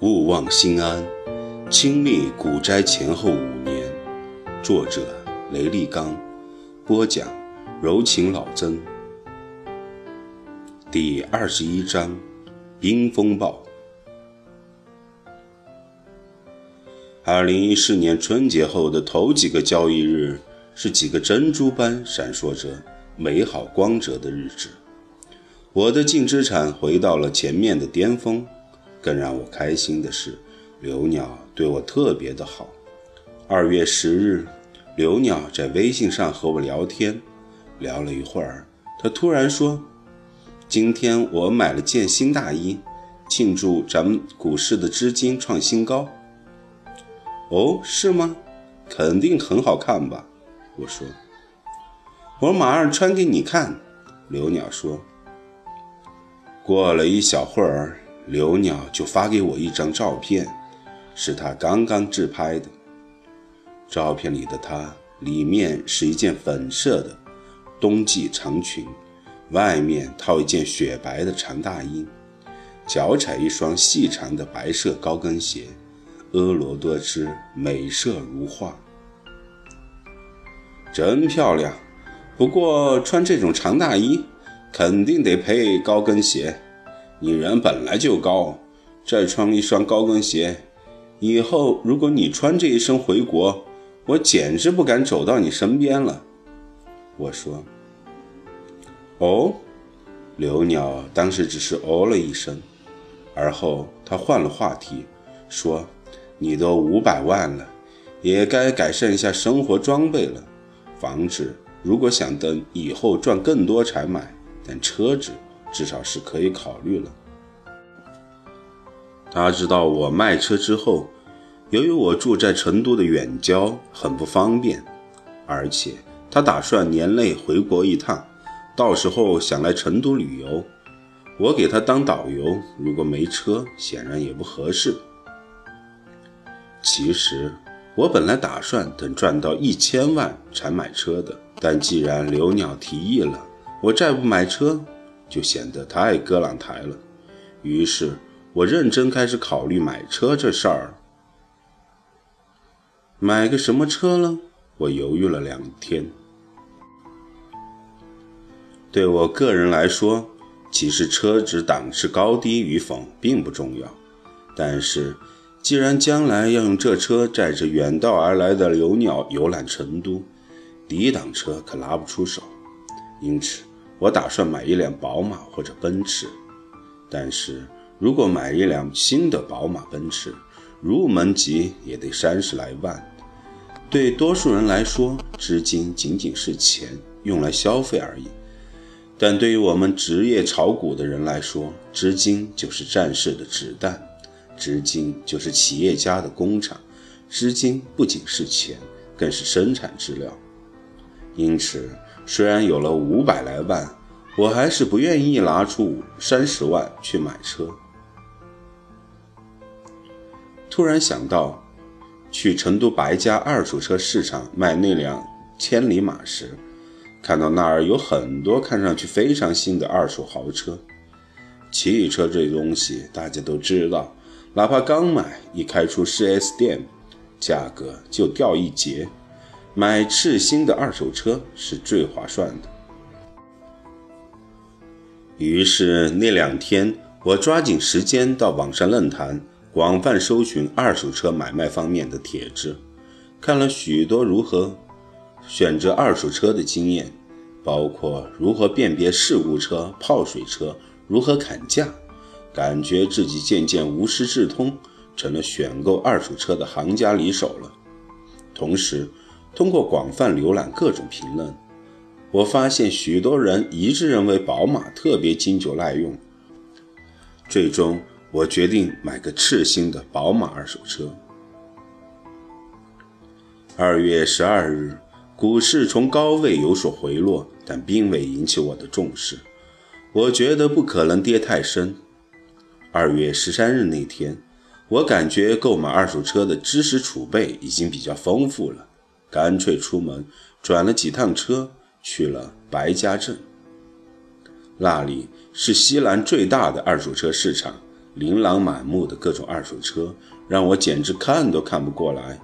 勿忘心安，亲历股灾前后五年。作者：雷立刚，播讲：柔情老曾。第二十一章：冰风暴。二零一四年春节后的头几个交易日，是几个珍珠般闪烁着美好光泽的日子。我的净资产回到了前面的巅峰。更让我开心的是，刘鸟对我特别的好。二月十日，刘鸟在微信上和我聊天，聊了一会儿，他突然说：“今天我买了件新大衣，庆祝咱们股市的资金创新高。”“哦，是吗？肯定很好看吧？”我说。“我马上穿给你看。”刘鸟说。过了一小会儿。刘鸟就发给我一张照片，是他刚刚自拍的。照片里的他，里面是一件粉色的冬季长裙，外面套一件雪白的长大衣，脚踩一双细长的白色高跟鞋，婀娜多姿，美色如画，真漂亮。不过穿这种长大衣，肯定得配高跟鞋。你人本来就高，再穿一双高跟鞋，以后如果你穿这一身回国，我简直不敢走到你身边了。我说：“哦。”刘鸟当时只是哦了一声，而后他换了话题，说：“你都五百万了，也该改善一下生活装备了。房子如果想等以后赚更多才买，但车子……”至少是可以考虑了。他知道我卖车之后，由于我住在成都的远郊，很不方便，而且他打算年内回国一趟，到时候想来成都旅游，我给他当导游。如果没车，显然也不合适。其实我本来打算等赚到一千万才买车的，但既然刘鸟提议了，我再不买车。就显得太割朗台了，于是我认真开始考虑买车这事儿。买个什么车呢？我犹豫了两天。对我个人来说，其实车子档次高低与否并不重要，但是既然将来要用这车载着远道而来的刘鸟游览成都，低档车可拿不出手，因此。我打算买一辆宝马或者奔驰，但是如果买一辆新的宝马、奔驰，入门级也得三十来万。对多数人来说，资金仅仅是钱，用来消费而已；但对于我们职业炒股的人来说，资金就是战士的子弹，资金就是企业家的工厂，资金不仅是钱，更是生产资料。因此。虽然有了五百来万，我还是不愿意拿出三十万去买车。突然想到，去成都白家二手车市场卖那辆千里马时，看到那儿有很多看上去非常新的二手豪车。汽车这东西大家都知道，哪怕刚买，一开出 4S 店，价格就掉一截。买次新的二手车是最划算的。于是那两天，我抓紧时间到网上论坛广泛搜寻二手车买卖方面的帖子，看了许多如何选择二手车的经验，包括如何辨别事故车、泡水车，如何砍价，感觉自己渐渐无师自通，成了选购二手车的行家里手了。同时，通过广泛浏览各种评论，我发现许多人一致认为宝马特别经久耐用。最终，我决定买个次新的宝马二手车。二月十二日，股市从高位有所回落，但并未引起我的重视。我觉得不可能跌太深。二月十三日那天，我感觉购买二手车的知识储备已经比较丰富了。干脆出门转了几趟车，去了白家镇。那里是西南最大的二手车市场，琳琅满目的各种二手车，让我简直看都看不过来。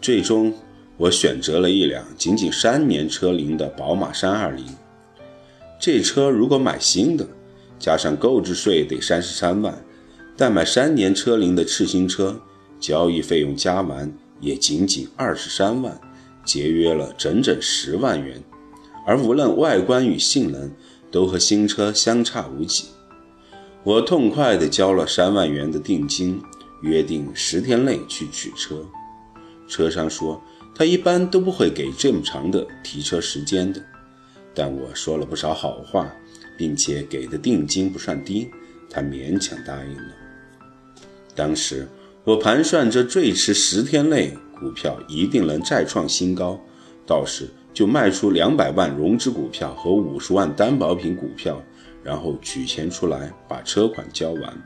最终，我选择了一辆仅仅三年车龄的宝马三二零。这车如果买新的，加上购置税得三十三万，但买三年车龄的次新车，交易费用加完也仅仅二十三万，节约了整整十万元，而无论外观与性能，都和新车相差无几。我痛快地交了三万元的定金，约定十天内去取车。车商说他一般都不会给这么长的提车时间的。但我说了不少好话，并且给的定金不算低，他勉强答应了。当时我盘算着，最迟十天内股票一定能再创新高，到时就卖出两百万融资股票和五十万担保品股票，然后取钱出来把车款交完。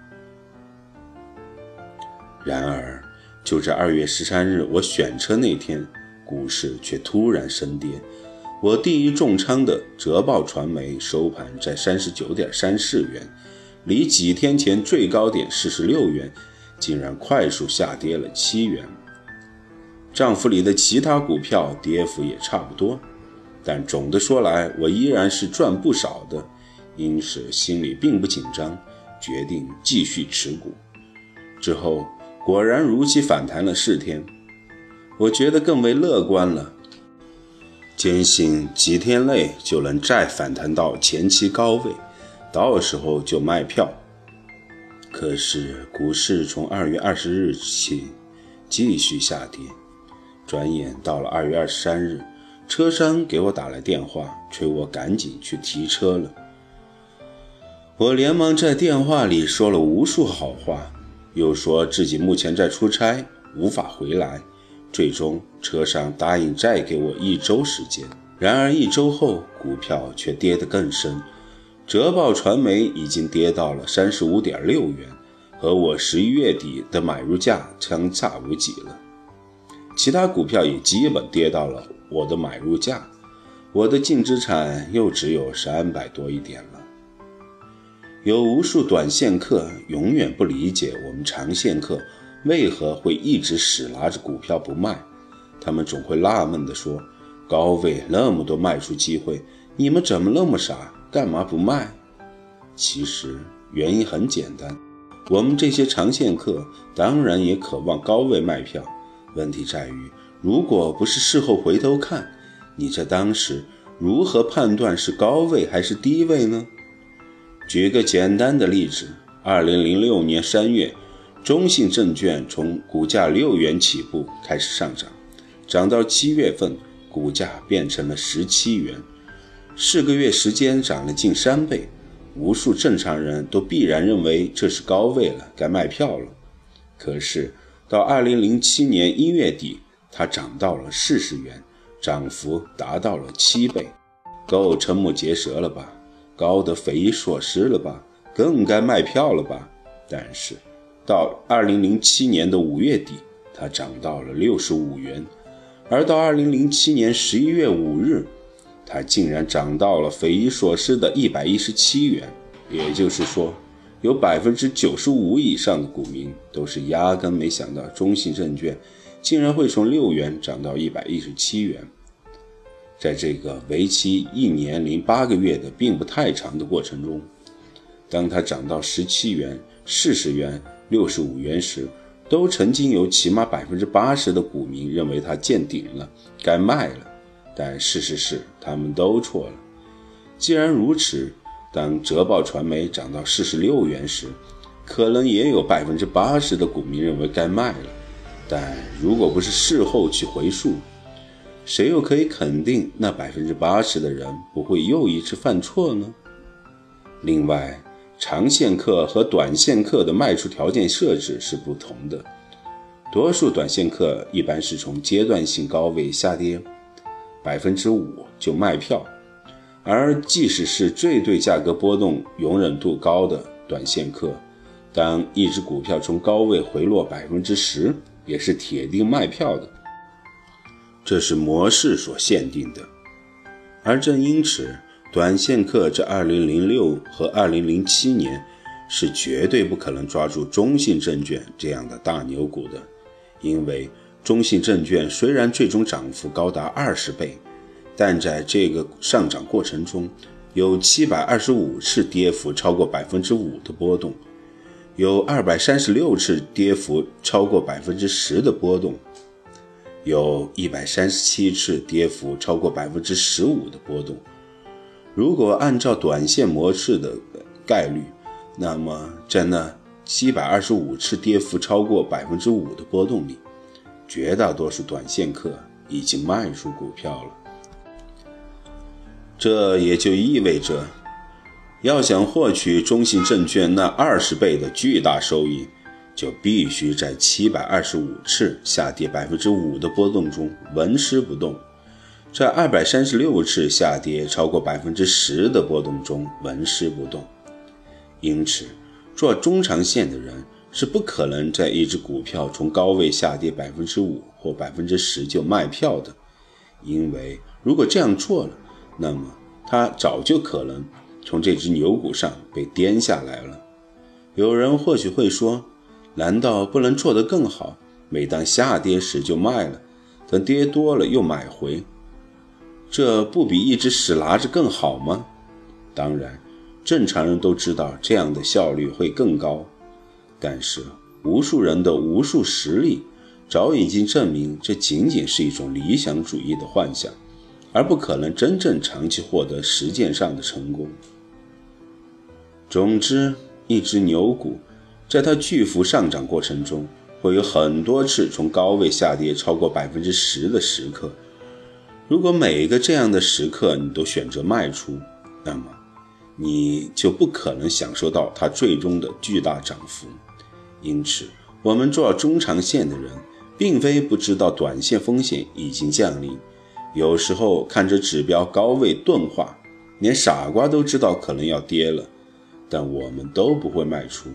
然而，就在二月十三日我选车那天，股市却突然升跌。我第一重仓的浙报传媒收盘在三十九点三四元，离几天前最高点四十六元，竟然快速下跌了七元。账户里的其他股票跌幅也差不多，但总的说来，我依然是赚不少的，因此心里并不紧张，决定继续持股。之后果然如期反弹了四天，我觉得更为乐观了。坚信几天内就能再反弹到前期高位，到时候就卖票。可是股市从二月二十日起继续下跌，转眼到了二月二十三日，车商给我打来电话，催我赶紧去提车了。我连忙在电话里说了无数好话，又说自己目前在出差，无法回来。最终，车商答应再给我一周时间。然而一周后，股票却跌得更深，浙报传媒已经跌到了三十五点六元，和我十一月底的买入价相差无几了。其他股票也基本跌到了我的买入价，我的净资产又只有三百多一点了。有无数短线客永远不理解我们长线客。为何会一直死拿着股票不卖？他们总会纳闷地说：“高位那么多卖出机会，你们怎么那么傻？干嘛不卖？”其实原因很简单，我们这些长线客当然也渴望高位卖票。问题在于，如果不是事后回头看，你在当时如何判断是高位还是低位呢？举个简单的例子：二零零六年三月。中信证券从股价六元起步开始上涨，涨到七月份，股价变成了十七元，四个月时间涨了近三倍。无数正常人都必然认为这是高位了，该卖票了。可是到二零零七年一月底，它涨到了四十元，涨幅达到了七倍，够瞠目结舌了吧？高得匪夷所思了吧？更该卖票了吧？但是。到二零零七年的五月底，它涨到了六十五元，而到二零零七年十一月五日，它竟然涨到了匪夷所思的一百一十七元。也就是说，有百分之九十五以上的股民都是压根没想到中信证券竟然会从六元涨到一百一十七元。在这个为期一年零八个月的并不太长的过程中，当它涨到十七元、四十元。六十五元时，都曾经有起码百分之八十的股民认为它见顶了，该卖了。但事实是，他们都错了。既然如此，当浙报传媒涨到四十六元时，可能也有百分之八十的股民认为该卖了。但如果不是事后去回溯，谁又可以肯定那百分之八十的人不会又一次犯错呢？另外，长线客和短线客的卖出条件设置是不同的。多数短线客一般是从阶段性高位下跌百分之五就卖票，而即使是最对价格波动容忍度高的短线客，当一只股票从高位回落百分之十，也是铁定卖票的。这是模式所限定的，而正因此。短线客在二零零六和二零零七年是绝对不可能抓住中信证券这样的大牛股的，因为中信证券虽然最终涨幅高达二十倍，但在这个上涨过程中，有七百二十五次跌幅超过百分之五的波动，有二百三十六次跌幅超过百分之十的波动，有一百三十七次跌幅超过百分之十五的波动。如果按照短线模式的概率，那么在那七百二十五次跌幅超过百分之五的波动里，绝大多数短线客已经卖出股票了。这也就意味着，要想获取中信证券那二十倍的巨大收益，就必须在七百二十五次下跌百分之五的波动中纹丝不动。在二百三十六次下跌超过百分之十的波动中纹丝不动，因此，做中长线的人是不可能在一只股票从高位下跌百分之五或百分之十就卖票的，因为如果这样做了，那么他早就可能从这只牛股上被颠下来了。有人或许会说，难道不能做得更好？每当下跌时就卖了，等跌多了又买回？这不比一直死拿着更好吗？当然，正常人都知道这样的效率会更高。但是，无数人的无数实例早已经证明，这仅仅是一种理想主义的幻想，而不可能真正长期获得实践上的成功。总之，一只牛股在它巨幅上涨过程中，会有很多次从高位下跌超过百分之十的时刻。如果每一个这样的时刻你都选择卖出，那么你就不可能享受到它最终的巨大涨幅。因此，我们做中长线的人，并非不知道短线风险已经降临。有时候看着指标高位钝化，连傻瓜都知道可能要跌了，但我们都不会卖出，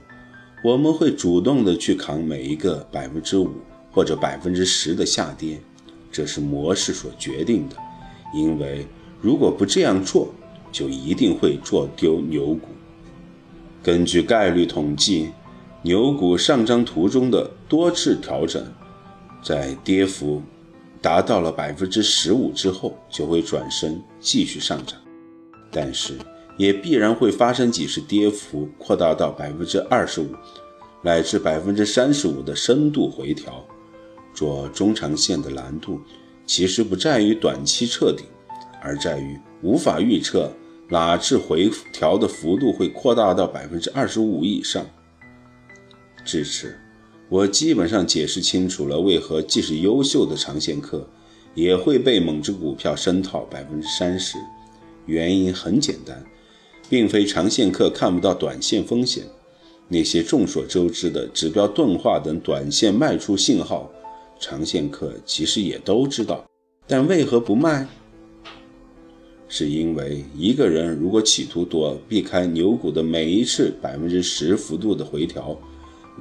我们会主动的去扛每一个百分之五或者百分之十的下跌。这是模式所决定的，因为如果不这样做，就一定会做丢牛股。根据概率统计，牛股上涨途中的多次调整，在跌幅达到了百分之十五之后，就会转身继续上涨，但是也必然会发生几次跌幅扩大到百分之二十五乃至百分之三十五的深度回调。做中长线的难度，其实不在于短期彻底，而在于无法预测哪次回调的幅度会扩大到百分之二十五以上。至此，我基本上解释清楚了为何即使优秀的长线客，也会被某只股票深套百分之三十。原因很简单，并非长线客看不到短线风险，那些众所周知的指标钝化等短线卖出信号。长线客其实也都知道，但为何不卖？是因为一个人如果企图躲避开牛股的每一次百分之十幅度的回调，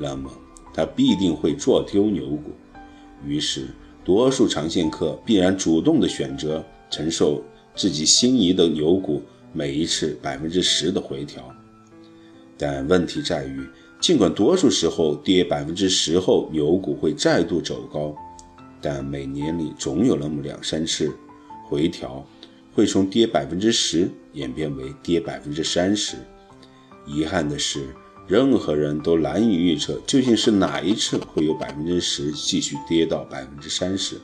那么他必定会做丢牛股。于是，多数长线客必然主动的选择承受自己心仪的牛股每一次百分之十的回调。但问题在于。尽管多数时候跌百分之十后牛股会再度走高，但每年里总有那么两三次回调，会从跌百分之十演变为跌百分之三十。遗憾的是，任何人都难以预测究竟是哪一次会有百分之十继续跌到百分之三十，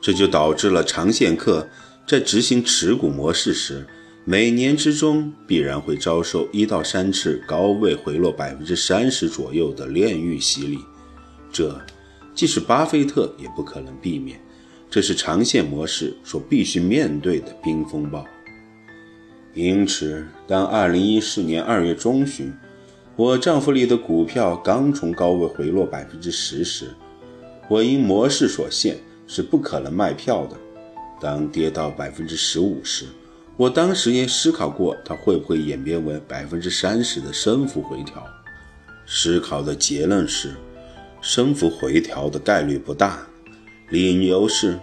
这就导致了长线客在执行持股模式时。每年之中必然会遭受一到三次高位回落百分之三十左右的炼狱洗礼，这即使巴菲特也不可能避免，这是长线模式所必须面对的冰风暴。因此，当二零一四年二月中旬，我账户里的股票刚从高位回落百分之十时，我因模式所限是不可能卖票的。当跌到百分之十五时，我当时也思考过，它会不会演变为百分之三十的升幅回调。思考的结论是，升幅回调的概率不大。理由是，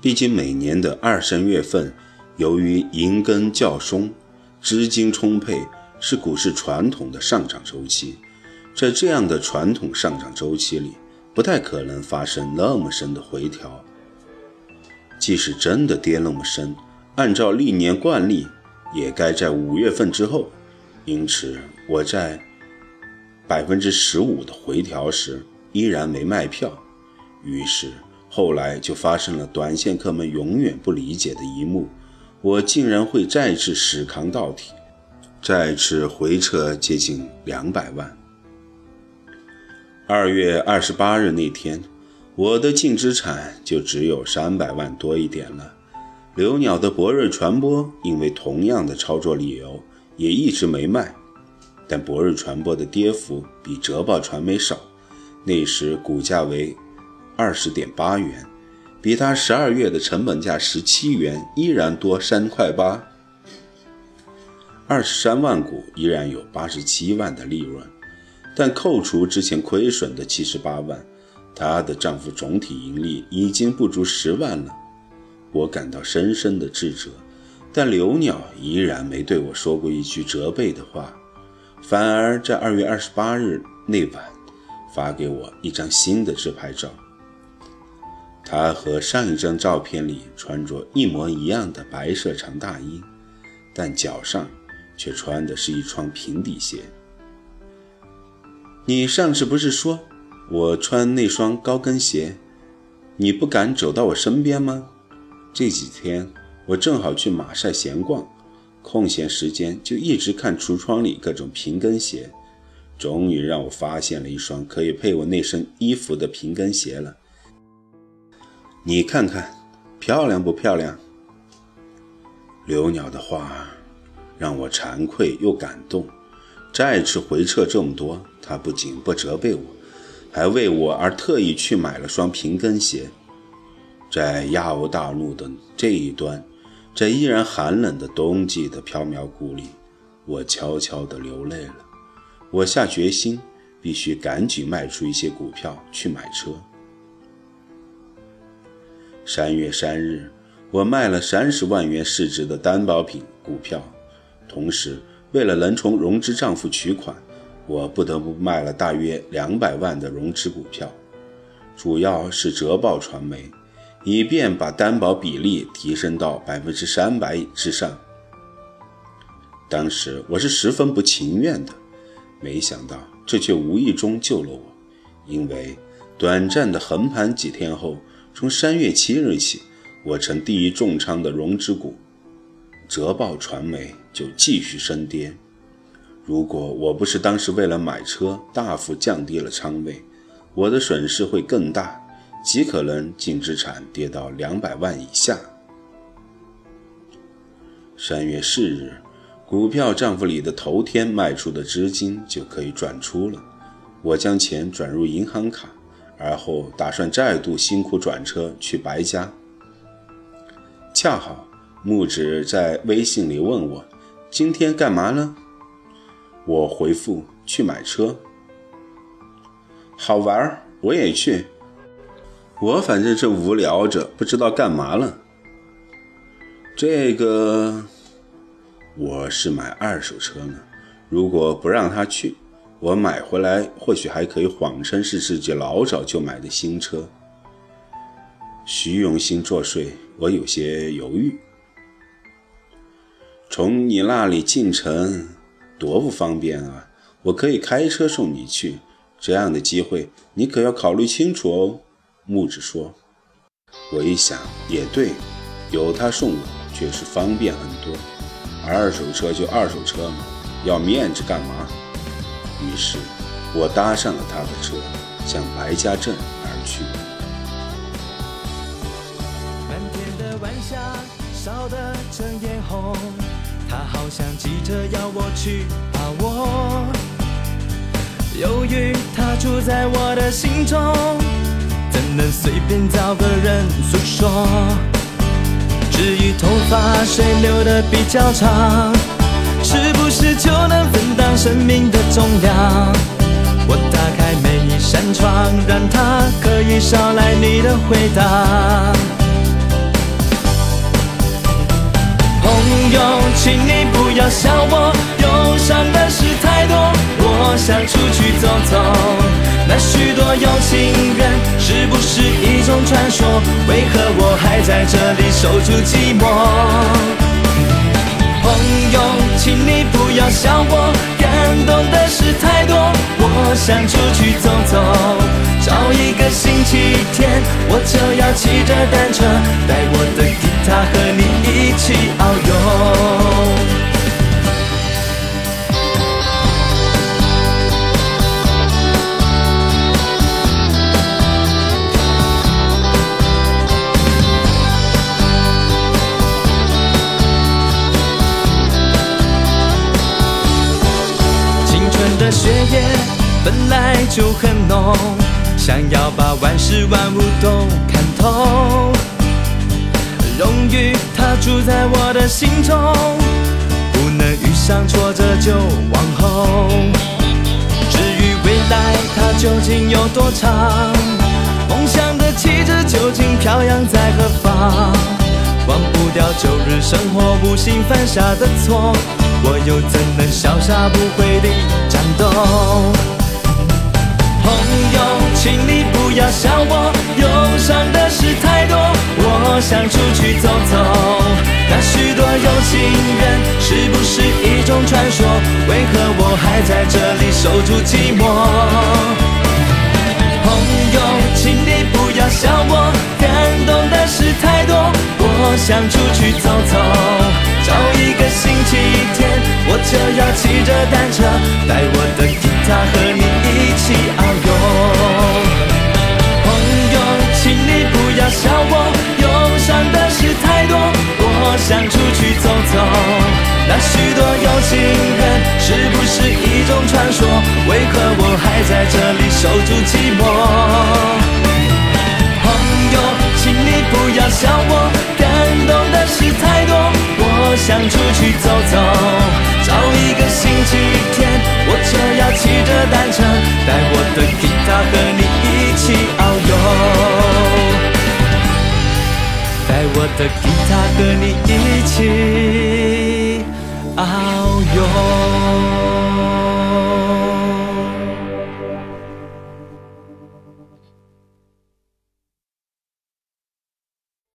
毕竟每年的二三月份，由于银根较松，资金充沛，是股市传统的上涨周期，在这样的传统上涨周期里，不太可能发生那么深的回调。即使真的跌那么深，按照历年惯例，也该在五月份之后。因此，我在百分之十五的回调时依然没卖票。于是后来就发生了短线客们永远不理解的一幕：我竟然会再次死扛到底，再次回撤接近两百万。二月二十八日那天，我的净资产就只有三百万多一点了。刘鸟的博瑞传播因为同样的操作理由。也一直没卖，但博瑞传播的跌幅比浙报传媒少，那时股价为二十点八元，比它十二月的成本价十七元依然多三块八。二十三万股依然有八十七万的利润，但扣除之前亏损的七十八万，她的丈夫总体盈利已经不足十万了，我感到深深的自责。但刘鸟依然没对我说过一句责备的话，反而在二月二十八日那晚发给我一张新的自拍照。他和上一张照片里穿着一模一样的白色长大衣，但脚上却穿的是一双平底鞋。你上次不是说我穿那双高跟鞋，你不敢走到我身边吗？这几天。我正好去马赛闲逛，空闲时间就一直看橱窗里各种平跟鞋，终于让我发现了一双可以配我那身衣服的平跟鞋了。你看看，漂亮不漂亮？刘鸟的话让我惭愧又感动。再次回撤这么多，他不仅不责备我，还为我而特意去买了双平跟鞋。在亚欧大陆的这一端。在依然寒冷的冬季的缥缈谷里，我悄悄地流泪了。我下决心，必须赶紧卖出一些股票去买车。三月三日，我卖了三十万元市值的担保品股票，同时为了能从融资账户取款，我不得不卖了大约两百万的融资股票，主要是浙报传媒。以便把担保比例提升到百分之三百之上。当时我是十分不情愿的，没想到这却无意中救了我。因为短暂的横盘几天后，从三月七日起，我成第一重仓的融资股浙报传媒就继续升跌。如果我不是当时为了买车大幅降低了仓位，我的损失会更大。极可能净资产跌到两百万以下。三月四日，股票账户里的头天卖出的资金就可以转出了。我将钱转入银行卡，而后打算再度辛苦转车去白家。恰好木子在微信里问我：“今天干嘛呢？”我回复：“去买车。”好玩儿，我也去。我反正是无聊着，不知道干嘛了。这个，我是买二手车呢。如果不让他去，我买回来或许还可以谎称是自己老早就买的新车。虚荣心作祟，我有些犹豫。从你那里进城多不方便啊！我可以开车送你去，这样的机会你可要考虑清楚哦。木子说：“我一想也对，有他送我，确实方便很多。二手车就二手车嘛，要面子干嘛？”于是，我搭上了他的车，向白家镇而去。漫天的晚霞烧得成烟红，他好像急着要我去把握。由于，它住在我的心中。怎能随便找个人诉说？至于头发谁留的比较长，是不是就能分担生命的重量？我打开每一扇窗，让它可以捎来你的回答。朋友，请你不要笑我忧伤的事太多，我想出去走走。那许多有情人，是不是一种传说？为何我还在这里守住寂寞？朋友，请你不要笑我，感动的事太多，我想出去走走。找一个星期天，我就要骑着单车，带我的吉他和你一起遨游。青春的血液本来就很浓，想要把万事万物都看透。荣誉它住在我的心中，不能遇上挫折就往后。至于未来它究竟有多长，梦想的旗帜究竟飘扬在何方？忘不掉旧日生活无心犯下的错。我又怎能潇洒不悔地战斗？朋友，请你不要笑我，忧伤的事太多，我想出去走走。那许多有情人，是不是一种传说？为何我还在这里守住寂寞？朋友，请你不要笑我，感动的事太多，我想出去走走。找一个星期天，我就要骑着单车，带我的吉他和你一起遨游。朋友，请你不要笑我，的事太多，我想出去走走。那许多有情人，是不是一种传说？为何我还在这里守住寂寞？朋友，请你不要笑我，感动的事太多。我想出去走走，找一个星期天，我就要骑着单车，带我的吉他和你一起遨游，带我的吉他和你一起遨游。